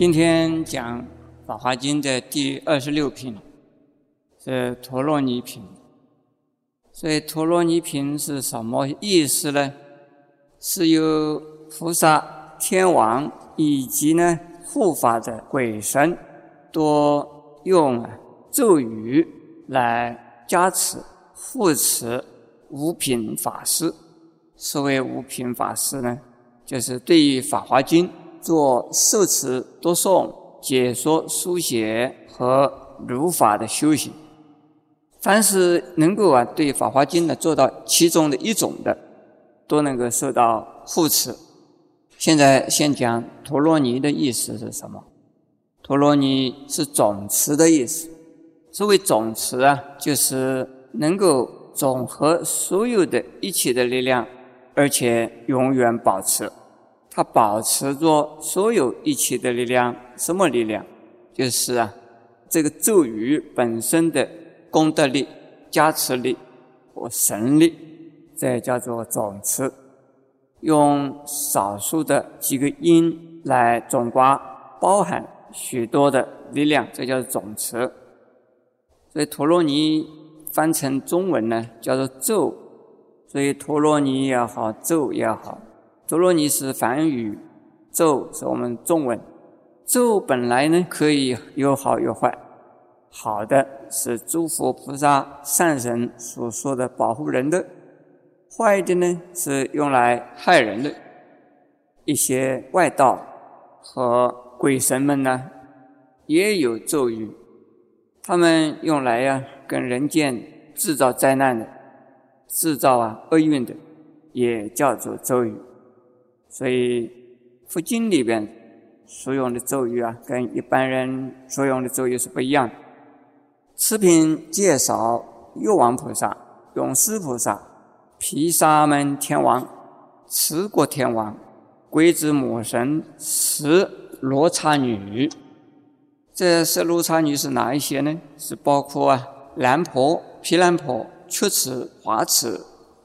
今天讲《法华经》的第二十六品，是陀罗尼品。所以陀罗尼品是什么意思呢？是由菩萨、天王以及呢护法的鬼神，多用咒语来加持、护持五品法师。所谓五品法师呢，就是对于《法华经》做受持、读诵、解说、书写和如法的修行。凡是能够啊对《法华经》呢做到其中的一种的，都能够受到护持。现在先讲陀罗尼的意思是什么？陀罗尼是总持的意思。所谓总持啊，就是能够总和所有的一切的力量。而且永远保持，它保持着所有一切的力量。什么力量？就是啊，这个咒语本身的功德力、加持力和神力，这叫做总持。用少数的几个音来总括，包含许多的力量，这叫做总持。所以陀罗尼翻成中文呢，叫做咒。所以陀罗尼也好，咒也好，陀罗尼是梵语，咒是我们中文。咒本来呢可以有好有坏，好的是诸佛菩萨、善神所说的保护人的，坏的呢是用来害人的。一些外道和鬼神们呢也有咒语，他们用来呀跟人间制造灾难的。制造啊厄运的，也叫做咒语。所以佛经里边所用的咒语啊，跟一般人所用的咒语是不一样的。此品介绍药王菩萨、永世菩萨、毗沙门天王、持国天王、鬼子母神、十罗刹女。这十罗刹女是哪一些呢？是包括啊蓝婆、毗蓝婆。缺齿、华齿、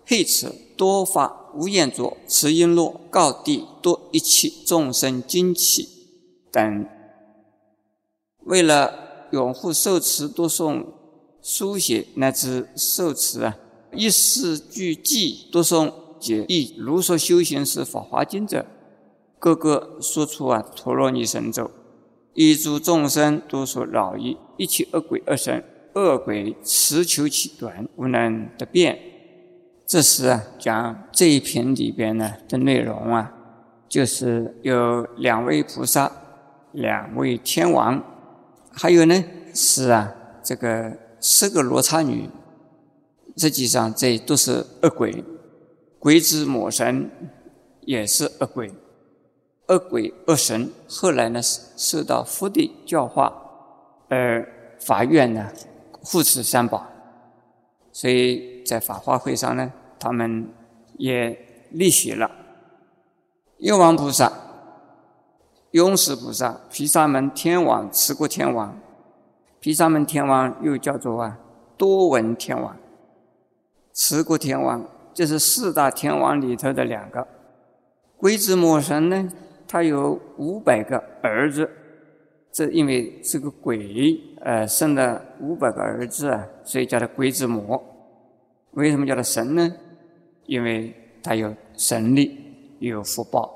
黑齿、多发、无眼足、持璎珞、告地、多一切众生精气等，为了拥护受持、读诵、书写乃至受持啊，一时俱记、读诵解义、如说修行是法华经者，个个说出啊陀罗尼神咒，以诸众生多所扰意，一切恶鬼恶神。恶鬼持求其短，无能得变。这时啊，讲这一篇里边呢的内容啊，就是有两位菩萨，两位天王，还有呢是啊这个十个罗刹女。实际上这都是恶鬼，鬼子魔神也是恶鬼，恶鬼恶神。后来呢受到佛的教化，而法院呢。护持三宝，所以在法华会上呢，他们也立许了。药王菩萨、永世菩萨、毗沙门天王、持国天王。毗沙门天王又叫做啊多闻天王，持国天王就是四大天王里头的两个。鬼子魔神呢，他有五百个儿子。这因为这个鬼，呃，生了五百个儿子啊，所以叫他鬼子母。为什么叫他神呢？因为他有神力，有福报。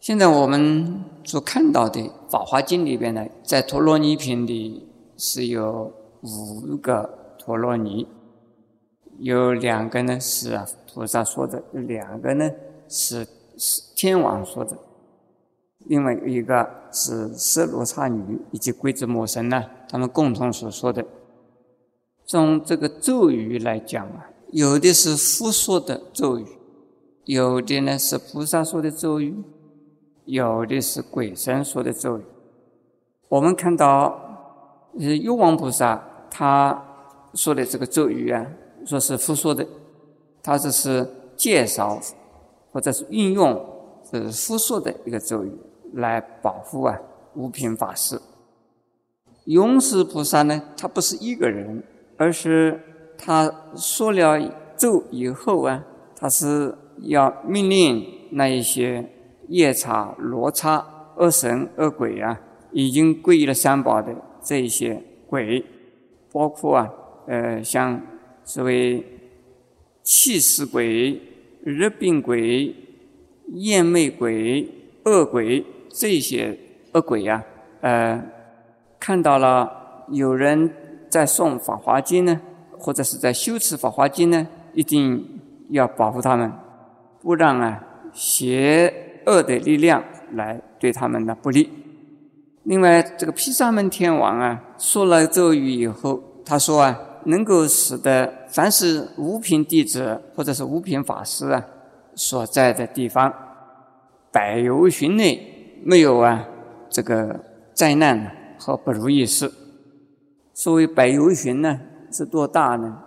现在我们所看到的《法华经》里边呢，在陀罗尼品里是有五个陀罗尼，有两个呢是啊菩萨说的，两个呢是是天王说的。另外一个是色罗刹女以及鬼子魔神呢，他们共同所说的。从这个咒语来讲啊，有的是佛说的咒语，有的呢是菩萨说的咒语，有的是鬼神说的咒语。我们看到，呃，幽王菩萨他说的这个咒语啊，说是佛说的，他这是介绍或者是运用是佛说的一个咒语。来保护啊五品法师。永世菩萨呢，他不是一个人，而是他说了咒以后啊，他是要命令那一些夜叉、罗刹恶神恶鬼啊，已经皈依了三宝的这一些鬼，包括啊，呃，像所谓气死鬼、热病鬼、厌魅鬼、恶鬼这些恶鬼呀，呃，看到了有人在诵《法华经》呢，或者是在修持《法华经》呢，一定要保护他们，不让啊邪恶的力量来对他们的不利。另外，这个毗沙门天王啊，说了咒语以后，他说啊，能够使得凡是无品弟子或者是无品法师啊所在的地方，百由旬内没有啊这个灾难和不如意事。所谓百由旬呢，是多大呢？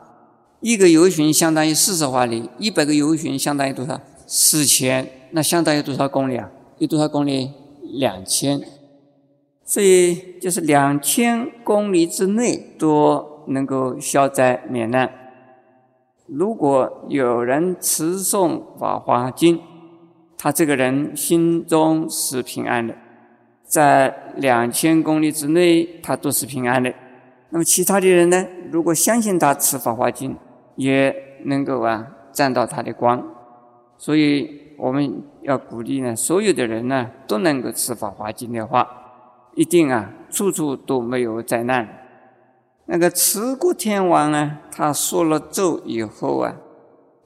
一个由旬相当于四十华里，一百个由旬相当于多少？四千，那相当于多少公里啊？有多少公里？两千。所以就是两千公里之内都能够消灾免难。如果有人持诵《法华经》，他这个人心中是平安的，在两千公里之内他都是平安的。那么其他的人呢？如果相信他持《法华经》，也能够啊占到他的光。所以我们要鼓励呢，所有的人呢都能够持《法华经》的话。一定啊，处处都没有灾难。那个持国天王呢，他说了咒以后啊，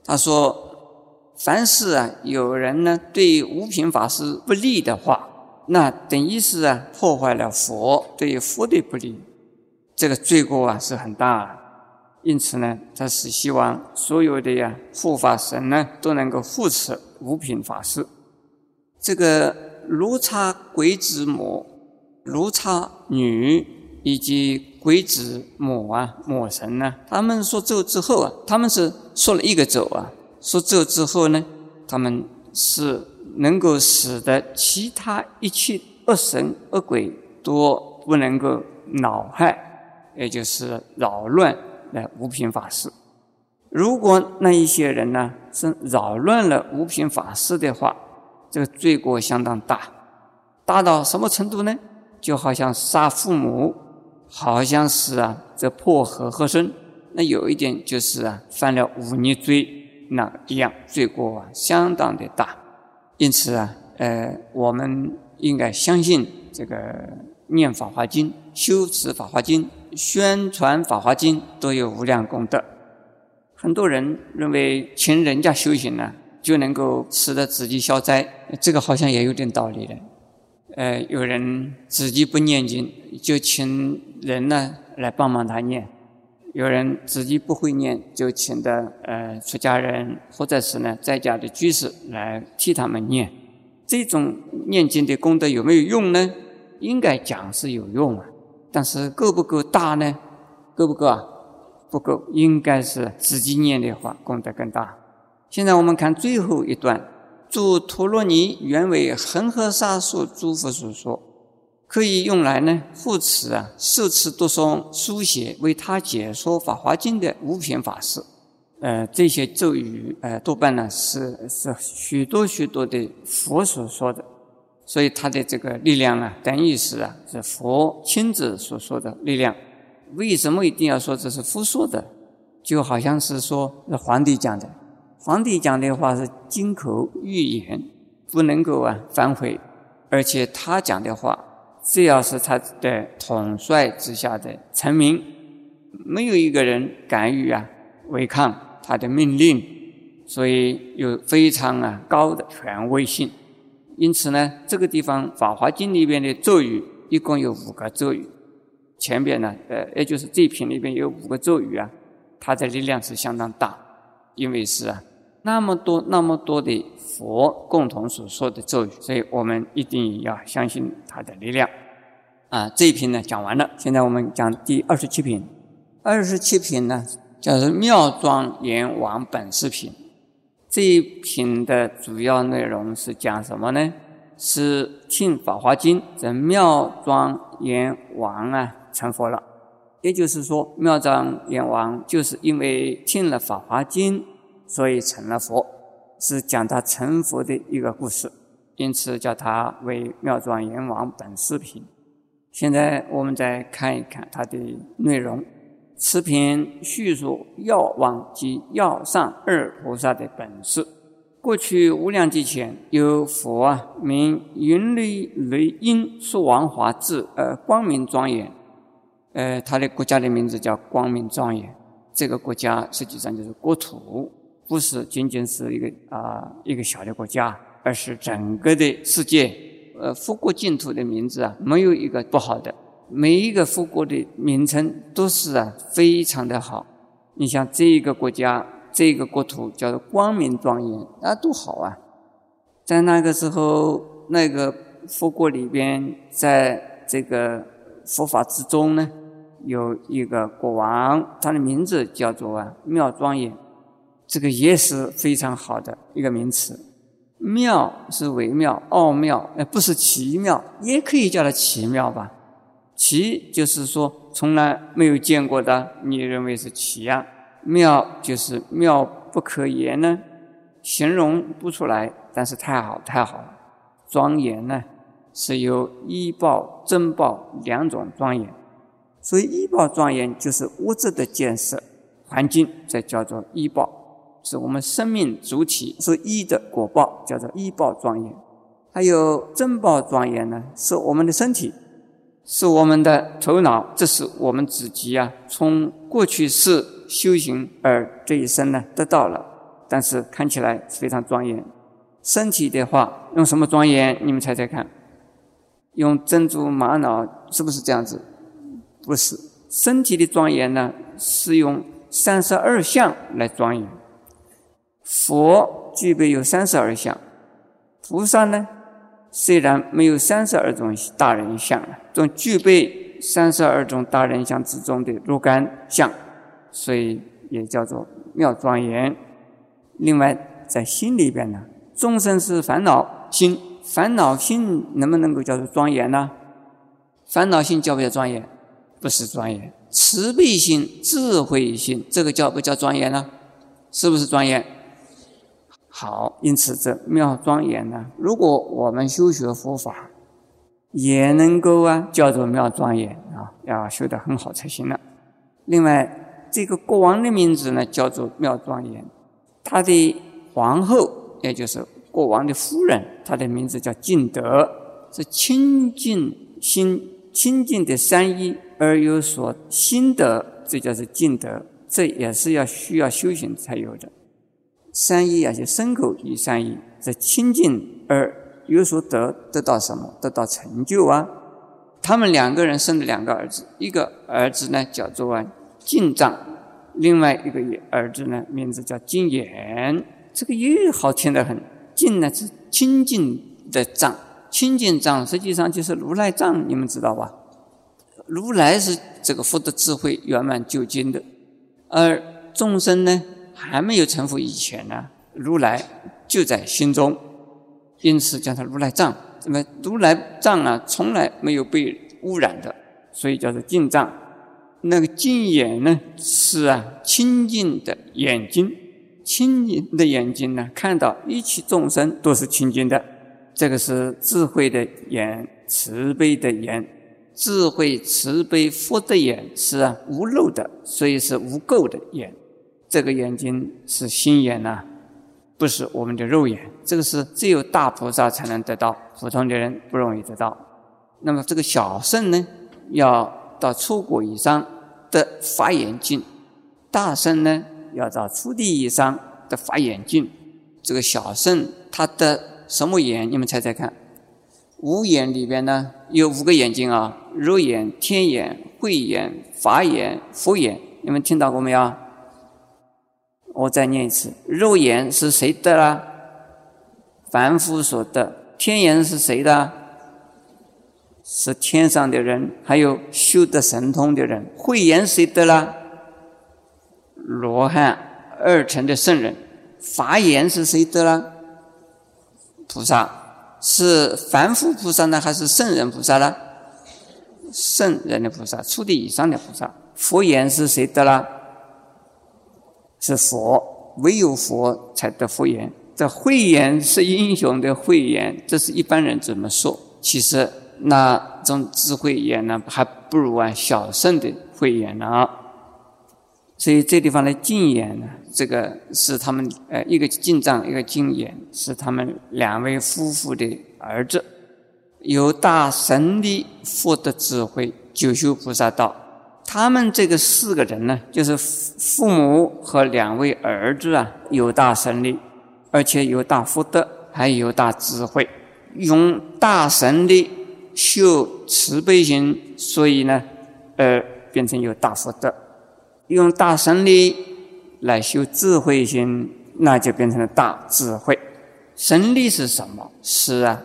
他说：凡是啊有人呢对无品法师不利的话，那等于是啊破坏了佛，对佛的不利，这个罪过啊是很大。因此呢，他是希望所有的呀护法神呢都能够护持五品法师。这个如差鬼子母。如差女以及鬼子母啊母神呢，他们说咒之后啊，他们是说了一个咒啊，说咒之后呢，他们是能够使得其他一切恶神恶鬼都不能够恼害，也就是扰乱那五品法师。如果那一些人呢是扰乱了五品法师的话，这个罪过相当大，大到什么程度呢？就好像杀父母，好像是啊，这破和合身。那有一点就是啊，犯了忤逆罪那一样，罪过啊相当的大。因此啊，呃，我们应该相信这个念法华经、修持法华经、宣传法华经都有无量功德。很多人认为请人家修行呢，就能够使得自己消灾，这个好像也有点道理的。呃，有人自己不念经，就请人呢来帮忙他念；有人自己不会念，就请的呃出家人或者是呢在家的居士来替他们念。这种念经的功德有没有用呢？应该讲是有用啊，但是够不够大呢？够不够啊？不够，应该是自己念的话功德更大。现在我们看最后一段。诸陀罗尼原为恒河沙数诸佛所说，可以用来呢护持啊受持读诵书写为他解说法华经的五品法师。呃，这些咒语呃多半呢是是许多许多的佛所说的，所以他的这个力量啊等于是啊是佛亲自所说的力量。为什么一定要说这是佛说的？就好像是说那皇帝讲的。皇帝讲的话是金口玉言，不能够啊反悔。而且他讲的话，只要是他的统帅之下的臣民，没有一个人敢于啊违抗他的命令，所以有非常啊高的权威性。因此呢，这个地方《法华经》里边的咒语一共有五个咒语，前边呢，呃，也就是这一品里边有五个咒语啊，它的力量是相当大，因为是啊。那么多那么多的佛共同所说的咒语，所以我们一定要相信它的力量。啊，这一品呢讲完了，现在我们讲第二十七品。二十七品呢叫做妙庄严王本事品。这一品的主要内容是讲什么呢？是听法华经，这妙庄严王啊成佛了。也就是说，妙庄严王就是因为听了法华经。所以成了佛，是讲他成佛的一个故事。因此叫它为妙庄严王本视频。现在我们再看一看它的内容。此篇叙述药王及药上二菩萨的本事。过去无量劫前，有佛啊，名云雷雷音说王华智，呃，光明庄严。呃，他的国家的名字叫光明庄严。这个国家实际上就是国土，不是仅仅是一个啊一个小的国家，而是整个的世界。呃，佛国净土的名字啊，没有一个不好的。每一个佛国的名称都是啊非常的好。你像这一个国家，这个国土叫做光明庄严，那多好啊！在那个时候，那个佛国里边，在这个佛法之中呢，有一个国王，他的名字叫做啊妙庄严，这个也是非常好的一个名词。妙是微妙、奥妙，呃，不是奇妙，也可以叫它奇妙吧。奇就是说从来没有见过的，你认为是奇呀？妙就是妙不可言呢，形容不出来，但是太好太好了。庄严呢，是由医报、珍报两种庄严，所以医报庄严就是物质的建设环境，这叫做医报，是我们生命主体是一的果报，叫做医报庄严。还有珍报庄严呢，是我们的身体。是我们的头脑，这是我们自己啊，从过去世修行而这一生呢得到了，但是看起来非常庄严。身体的话，用什么庄严？你们猜猜看？用珍珠玛瑙是不是这样子？不是，身体的庄严呢是用三十二相来庄严。佛具备有三十二相，菩萨呢？虽然没有三十二种大人相，总具备三十二种大人相之中的若干相，所以也叫做妙庄严。另外，在心里边呢，众生是烦恼心，烦恼心能不能够叫做庄严呢？烦恼心叫不叫庄严？不是庄严。慈悲心、智慧心，这个叫不叫庄严呢？是不是庄严？好，因此这妙庄严呢，如果我们修学佛法，也能够啊叫做妙庄严啊，要修得很好才行了。另外，这个国王的名字呢叫做妙庄严，他的皇后也就是国王的夫人，她的名字叫净德，是清净心、清净的三一而有所心得，这叫做净德，这也是要需要修行才有的。三一啊，就牲口与三一，在清净而有所得，得到什么？得到成就啊！他们两个人生了两个儿子，一个儿子呢叫做啊净藏，另外一个儿子呢名字叫净言，这个也好听得很。净呢是清净的藏，清净藏实际上就是如来藏，你们知道吧？如来是这个福德智慧圆满究竟的，而众生呢？还没有成佛以前呢，如来就在心中，因此叫他如来藏。那么如来藏啊，从来没有被污染的，所以叫做净藏。那个净眼呢，是啊清净的眼睛，清净的眼睛呢，看到一切众生都是清净的。这个是智慧的眼，慈悲的眼，智慧慈悲福的眼是啊无漏的，所以是无垢的眼。这个眼睛是心眼呐，不是我们的肉眼。这个是只有大菩萨才能得到，普通的人不容易得到。那么这个小圣呢，要到初果以上的法眼镜；大圣呢，要到初地以上的法眼镜。这个小圣他的什么眼？你们猜猜看？五眼里边呢有五个眼睛啊：肉眼、天眼、慧眼、法眼、佛眼。你们听到过没有？我再念一次：肉眼是谁的啦？凡夫所得。天眼是谁的？是天上的人，还有修得神通的人。慧眼谁得啦？罗汉、二乘的圣人。法眼是谁得啦？菩萨。是凡夫菩萨呢，还是圣人菩萨呢？圣人的菩萨，初地以上的菩萨。佛眼是谁得啦？是佛，唯有佛才得佛言。这慧眼是英雄的慧眼，这是一般人怎么说？其实那种智慧眼呢，还不如啊小圣的慧眼呢。所以这地方的净眼呢，这个是他们呃一个净藏，一个净眼，是他们两位夫妇的儿子，有大神力获得智慧，九修菩萨道。他们这个四个人呢，就是父母和两位儿子啊，有大神力，而且有大福德，还有大智慧，用大神力修慈悲心，所以呢，呃，变成有大福德。用大神力来修智慧心，那就变成了大智慧。神力是什么？是啊，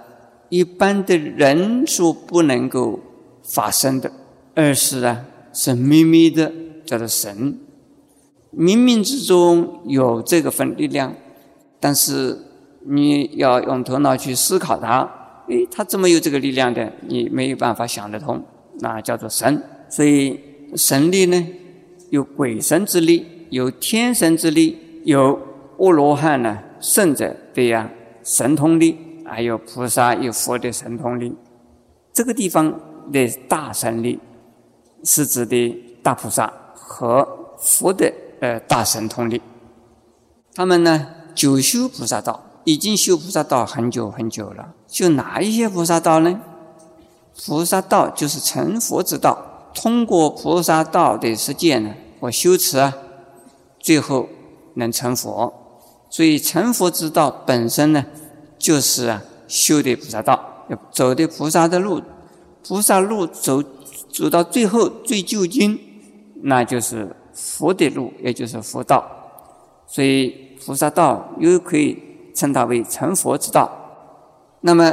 一般的人所不能够发生的，而是啊，神秘密的，叫做神。冥冥之中有这个份力量，但是你要用头脑去思考它，诶，它怎么有这个力量的？你没有办法想得通，那叫做神。所以神力呢？有鬼神之力，有天神之力，有阿罗汉呢圣者的呀神通力，还有菩萨有佛的神通力。这个地方的大神力是指的大菩萨和佛的呃大神通力。他们呢久修菩萨道，已经修菩萨道很久很久了。修哪一些菩萨道呢？菩萨道就是成佛之道。通过菩萨道的实践呢，或修持啊，最后能成佛。所以成佛之道本身呢，就是啊修的菩萨道，走的菩萨的路。菩萨路走走到最后最究竟，那就是佛的路，也就是佛道。所以菩萨道又可以称它为成佛之道。那么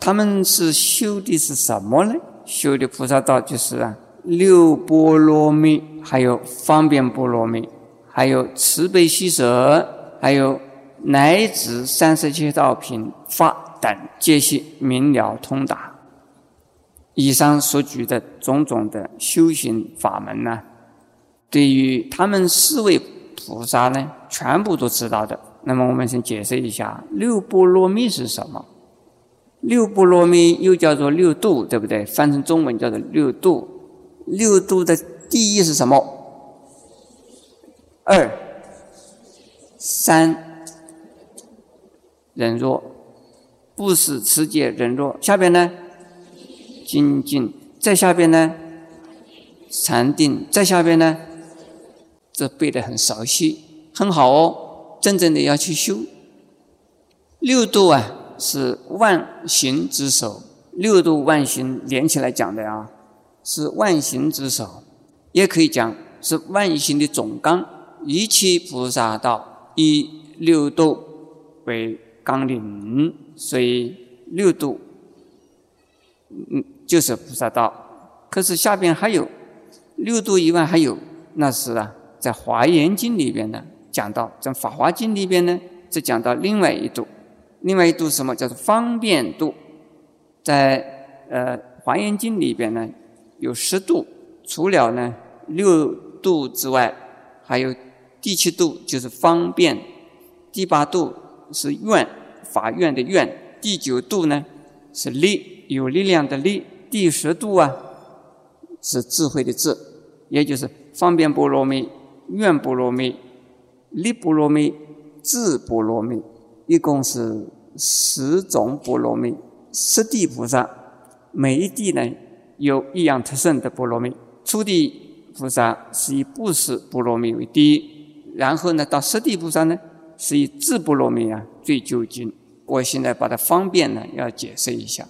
他们是修的是什么呢？修的菩萨道就是啊。六波罗蜜，还有方便波罗蜜，还有慈悲喜舍，还有乃至三十七道品法等，皆悉明了通达。以上所举的种种的修行法门呢，对于他们四位菩萨呢，全部都知道的。那么我们先解释一下六波罗蜜是什么？六波罗蜜又叫做六度，对不对？翻成中文叫做六度。六度的第一是什么？二、三，忍弱，不使持戒忍弱。下边呢，精进。再下边呢，禅定。再下边呢，这背得很熟悉，很好哦。真正的要去修。六度啊，是万行之首。六度万行连起来讲的啊。是万行之首，也可以讲是万行的总纲。一切菩萨道以六度为纲领，所以六度，嗯，就是菩萨道。可是下边还有六度以外还有，那是啊，在《华严经》里边呢讲到，在《法华经》里边呢则讲到另外一度，另外一度什么叫做方便度？在呃《华严经》里边呢。有十度，除了呢六度之外，还有第七度就是方便，第八度是愿，法院的愿，第九度呢是力，有力量的力，第十度啊是智慧的智，也就是方便波罗蜜、愿波罗蜜、力波罗蜜、智波罗蜜，一共是十种波罗蜜，十地菩萨，每一地呢。有一样特胜的波罗蜜，初地菩萨是以布施波罗蜜为第一，然后呢，到十地菩萨呢是以智波罗蜜啊最究竟。我现在把它方便呢要解释一下，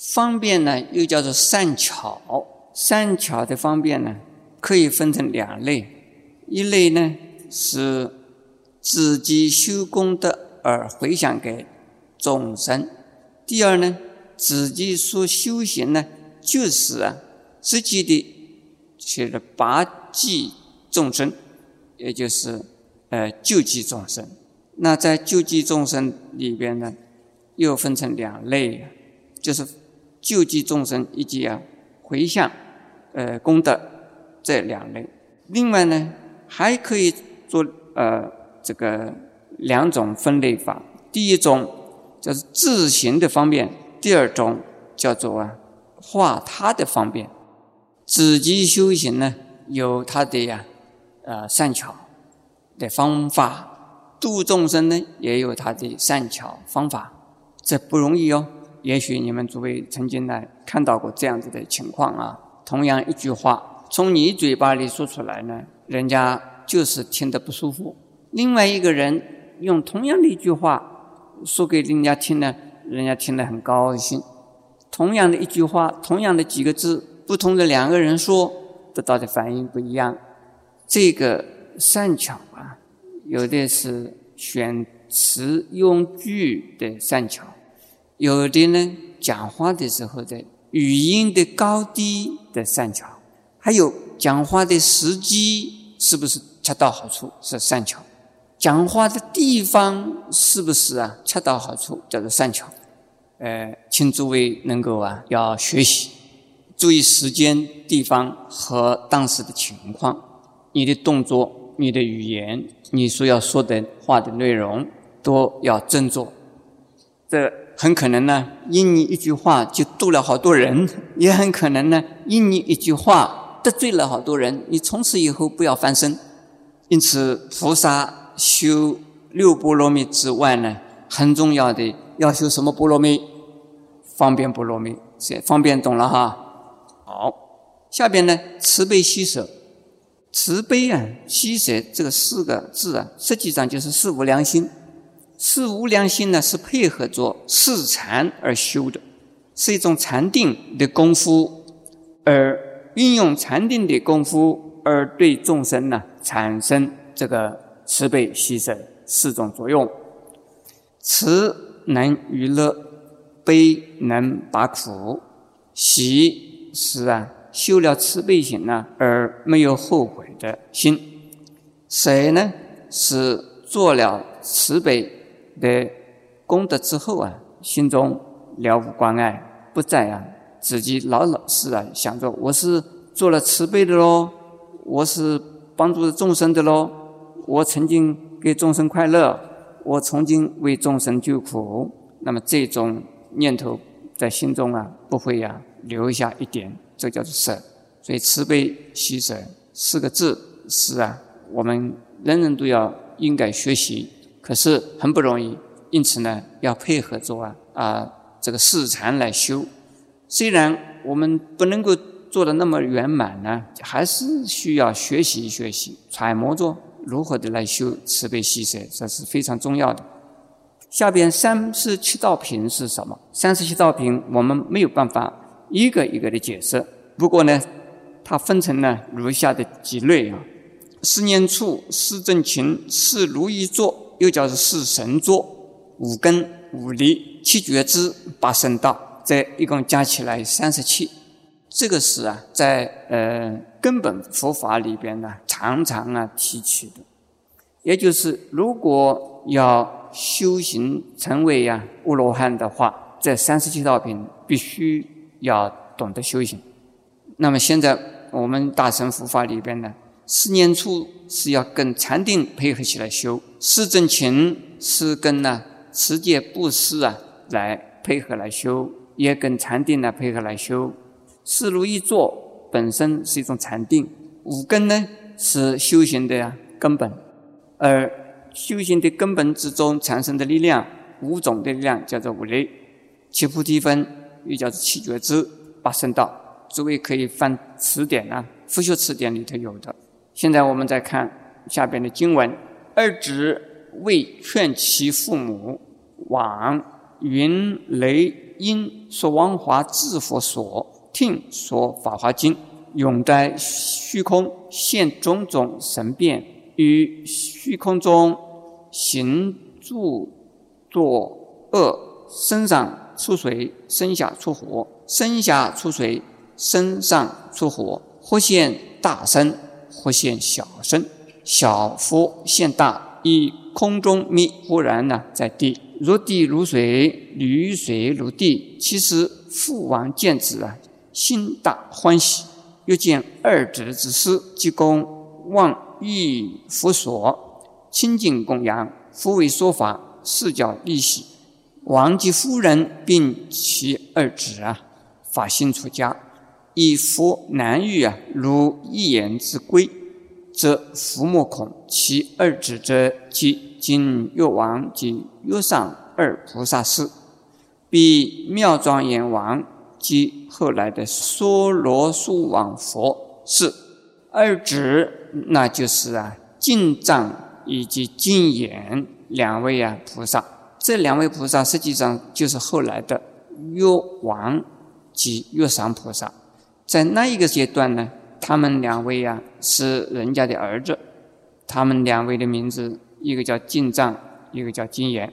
方便呢又叫做善巧，善巧的方便呢可以分成两类，一类呢是自己修功德而回向给众生，第二呢自己所修行呢。就是啊，实际的去了拔济众生，也就是呃救济众生。那在救济众生里边呢，又分成两类，就是救济众生以及啊回向呃功德这两类。另外呢，还可以做呃这个两种分类法。第一种叫做自行的方便，第二种叫做啊化他的方便。自己修行呢，有他的呀呃善巧的方法；度众生呢，也有他的善巧方法。这不容易哦。也许你们诸位曾经呢看到过这样子的情况啊。同样一句话，从你嘴巴里说出来呢，人家就是听得不舒服；另外一个人用同样的一句话说给人家听呢，人家听得很高兴。同样的一句话，同样的几个字，不同的两个人说，得到的反应不一样。这个善巧啊，有的是选词用句的善巧。有的呢，讲话的时候的语音的高低的善巧，还有讲话的时机是不是恰到好处是善巧，讲话的地方是不是啊恰到好处叫做善巧。呃，请诸位能够啊要学习，注意时间、地方和当时的情况，你的动作、你的语言、你所要说的话的内容都要斟酌。这。很可能呢，因你一句话就度了好多人；也很可能呢，因你一句话得罪了好多人。你从此以后不要翻身。因此，菩萨修六波罗蜜之外呢，很重要的要修什么波罗蜜？方便波罗蜜，是方便懂了哈。好，下边呢，慈悲喜舍，慈悲啊，喜舍这四个字啊，实际上就是四无量心。四无量心呢，是配合着四禅而修的，是一种禅定的功夫，而运用禅定的功夫而对众生呢产生这个慈悲喜舍四种作用。慈能娱乐，悲能拔苦，喜是啊修了慈悲心呢而没有后悔的心，舍呢是做了慈悲。的功德之后啊，心中了无关爱，不再啊自己老老实啊想着我是做了慈悲的喽，我是帮助众生的喽，我曾经给众生快乐，我曾经为众生救苦，那么这种念头在心中啊不会呀留下一点，这叫做舍。所以慈悲喜舍四个字是啊，我们人人都要应该学习。可是很不容易，因此呢，要配合着啊啊这个四禅来修。虽然我们不能够做的那么圆满呢，还是需要学习学习，揣摩着如何的来修慈悲喜舍，这是非常重要的。下边三十七道品是什么？三十七道品我们没有办法一个一个的解释。不过呢，它分成了如下的几类啊：思念处、思正勤、四如意坐。又叫做四神座、五根、五力、七觉支、八圣道，这一共加起来三十七。这个是啊，在呃根本佛法里边呢，常常啊提起的。也就是如果要修行成为呀阿罗汉的话，这三十七道品必须要懂得修行。那么现在我们大乘佛法里边呢？四念处是要跟禅定配合起来修，四正勤是跟呢持戒布施啊来配合来修，也跟禅定呢配合来修。四如意坐本身是一种禅定，五根呢是修行的呀根本，而修行的根本之中产生的力量，五种的力量叫做五力，七菩提分又叫做七觉支、八圣道。诸位可以翻词典啊，复修词典里头有的。现在我们再看下边的经文：二子为劝其父母往云雷音说王华智佛所听说法华经，永在虚空现种种神变，于虚空中行住作恶，身上出水，身下出火，身下出水，身上出火，或现大身。或现小身，小佛现大，以空中密忽然呢在地，如地如水，如水如地。其实父王见子啊，心大欢喜，又见二子之师，即公望欲佛所，亲近供养，夫为说法，四角利息。王及夫人并其二子啊，法心出家，以佛难遇啊，如一言之归，则夫莫恐。其二子者，即今越王及越上二菩萨是，比妙庄严王及后来的娑罗树王佛是。二子那就是啊，净藏以及净眼两位啊菩萨。这两位菩萨实际上就是后来的越王及越上菩萨，在那一个阶段呢，他们两位啊是人家的儿子，他们两位的名字一个叫进藏，一个叫金岩。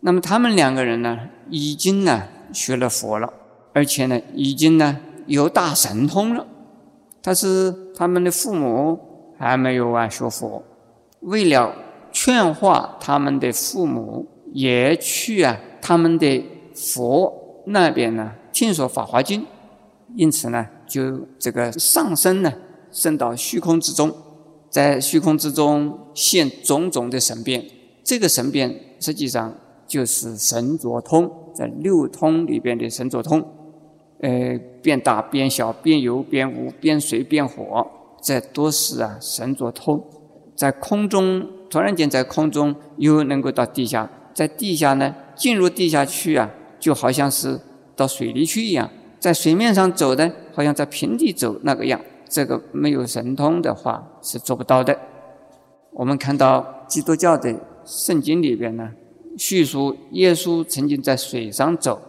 那么他们两个人呢，已经呢学了佛了，而且呢已经呢有大神通了。但是他们的父母还没有啊学佛，为了劝化他们的父母。也去啊，他们的佛那边呢，听说《法华经》，因此呢，就这个上升呢，升到虚空之中，在虚空之中现种种的神变。这个神变实际上就是神作通，在六通里边的神作通，呃，变大变小，变有变无，变水变火，这都是啊神作通。在空中突然间在空中又能够到地下。在地下呢，进入地下去啊，就好像是到水里去一样；在水面上走的，好像在平地走那个样。这个没有神通的话是做不到的。我们看到基督教的圣经里边呢，叙述耶稣曾经在水上走，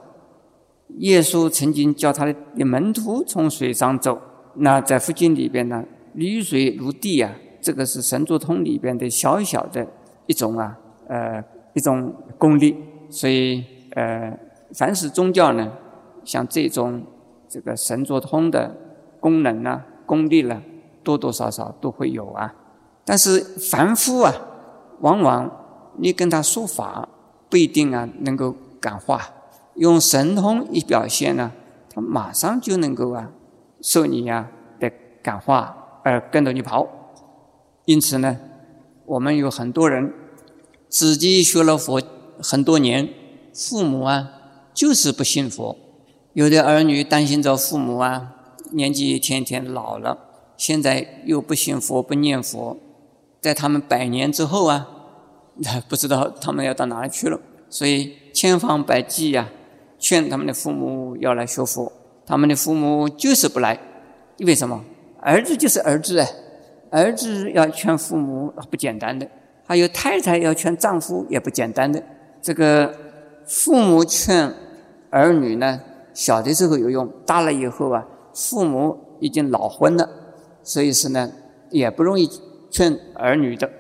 耶稣曾经叫他的门徒从水上走。那在佛经里边呢，绿水如地啊，这个是神足通里边的小小的一种啊，呃。一种功力，所以呃，凡是宗教呢，像这种这个神作通的功能呢、功力呢，多多少少都会有啊。但是凡夫啊，往往你跟他说法，不一定啊能够感化。用神通一表现呢，他马上就能够啊受你呀的感化而跟着你跑。因此呢，我们有很多人。自己学了佛很多年，父母啊就是不信佛。有的儿女担心着父母啊年纪一天天老了，现在又不信佛不念佛，在他们百年之后啊，那 不知道他们要到哪里去了。所以千方百计呀，劝他们的父母要来学佛，他们的父母就是不来。为什么？儿子就是儿子啊，儿子要劝父母不简单的。还有太太要劝丈夫也不简单的，这个父母劝儿女呢，小的时候有用，大了以后啊，父母已经老婚了，所以是呢也不容易劝儿女的。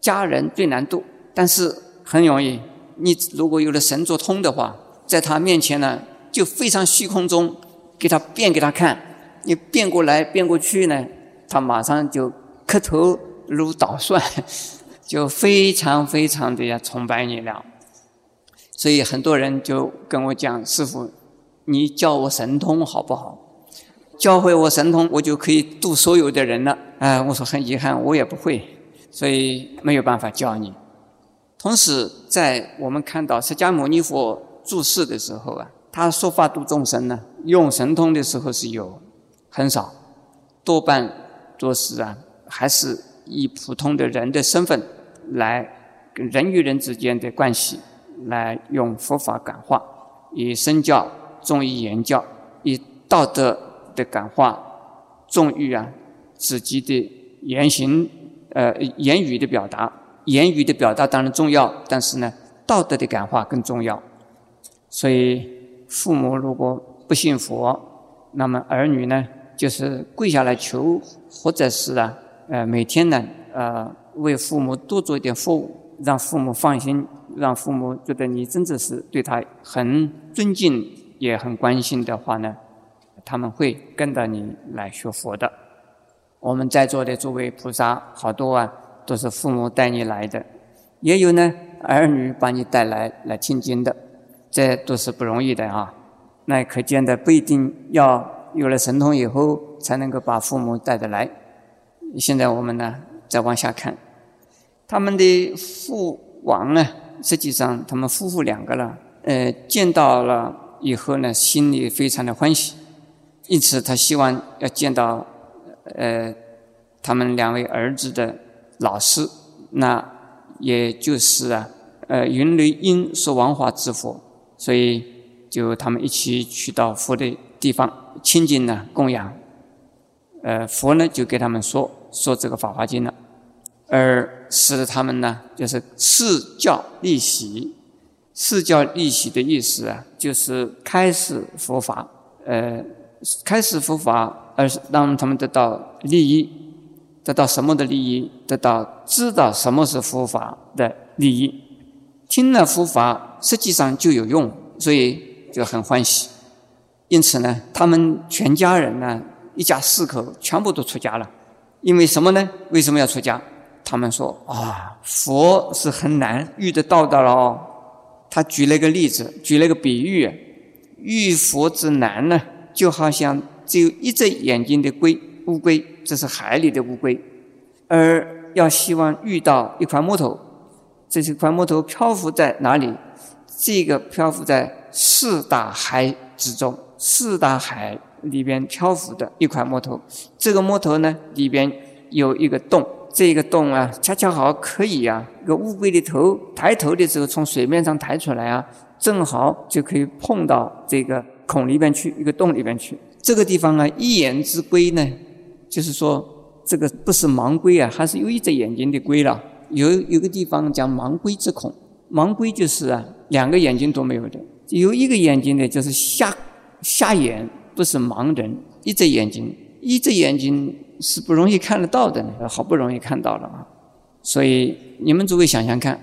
家人最难度，但是很容易。你如果有了神作通的话，在他面前呢，就非常虚空中给他变给他看，你变过来变过去呢，他马上就磕头如捣蒜。就非常非常的要崇拜你了，所以很多人就跟我讲：“师傅，你教我神通好不好？教会我神通，我就可以度所有的人了。”哎，我说很遗憾，我也不会，所以没有办法教你。同时，在我们看到释迦牟尼佛住世的时候啊，他说法度众生呢，用神通的时候是有很少，多半都是啊，还是以普通的人的身份。来跟人与人之间的关系，来用佛法感化，以身教重于言教，以道德的感化重于啊自己的言行呃言语的表达。言语的表达当然重要，但是呢，道德的感化更重要。所以父母如果不信佛，那么儿女呢就是跪下来求，或者是啊呃每天呢呃。为父母多做一点服务，让父母放心，让父母觉得你真的是对他很尊敬，也很关心的话呢，他们会跟着你来学佛的。我们在座的诸位菩萨，好多啊，都是父母带你来的，也有呢儿女把你带来来听经的，这都是不容易的啊。那可见的不一定要有了神通以后才能够把父母带得来。现在我们呢？再往下看，他们的父王呢，实际上他们夫妇两个呢，呃，见到了以后呢，心里非常的欢喜，因此他希望要见到，呃，他们两位儿子的老师，那也就是啊，呃，云雷音是王化之佛，所以就他们一起去到佛的地方亲近呢供养，呃，佛呢就给他们说说这个《法华经》了。而使得他们呢，就是示教立喜，示教立喜的意思啊，就是开始佛法，呃，开始佛法，而是让他们得到利益，得到什么的利益？得到知道什么是佛法的利益，听了佛法，实际上就有用，所以就很欢喜。因此呢，他们全家人呢，一家四口全部都出家了，因为什么呢？为什么要出家？他们说啊，佛是很难遇得到的了。他举了一个例子，举了一个比喻，遇佛之难呢，就好像只有一只眼睛的龟乌龟，这是海里的乌龟，而要希望遇到一块木头，这是块木头漂浮在哪里？这个漂浮在四大海之中，四大海里边漂浮的一块木头，这个木头呢里边有一个洞。这个洞啊，恰恰好可以啊，一个乌龟的头抬头的时候从水面上抬出来啊，正好就可以碰到这个孔里边去，一个洞里边去。这个地方啊，一眼之龟呢，就是说这个不是盲龟啊，还是有一只眼睛的龟了。有有个地方讲盲龟之孔，盲龟就是啊，两个眼睛都没有的，有一个眼睛的就是瞎瞎眼，不是盲人，一只眼睛，一只眼睛。是不容易看得到的，好不容易看到了啊！所以你们诸位想想看，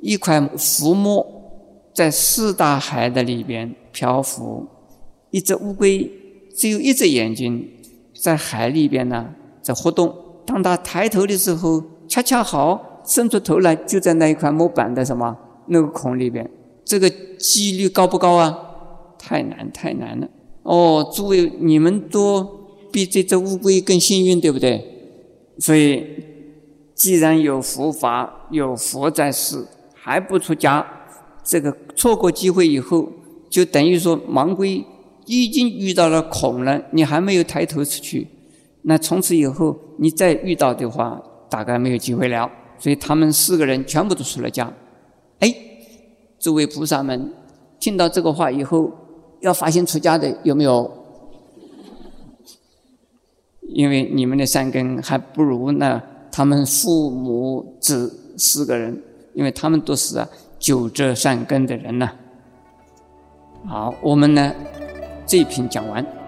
一块浮沫在四大海的里边漂浮，一只乌龟只有一只眼睛在海里边呢在活动。当它抬头的时候，恰恰好伸出头来，就在那一块木板的什么那个孔里边。这个几率高不高啊？太难，太难了！哦，诸位，你们都。比这只乌龟更幸运，对不对？所以，既然有佛法，有佛在世，还不出家，这个错过机会以后，就等于说盲龟已经遇到了孔了，你还没有抬头出去，那从此以后你再遇到的话，大概没有机会了。所以他们四个人全部都出了家。哎，诸位菩萨们，听到这个话以后，要发心出家的有没有？因为你们的善根还不如那他们父母子四个人，因为他们都是啊九折善根的人呢。好，我们呢这一篇讲完。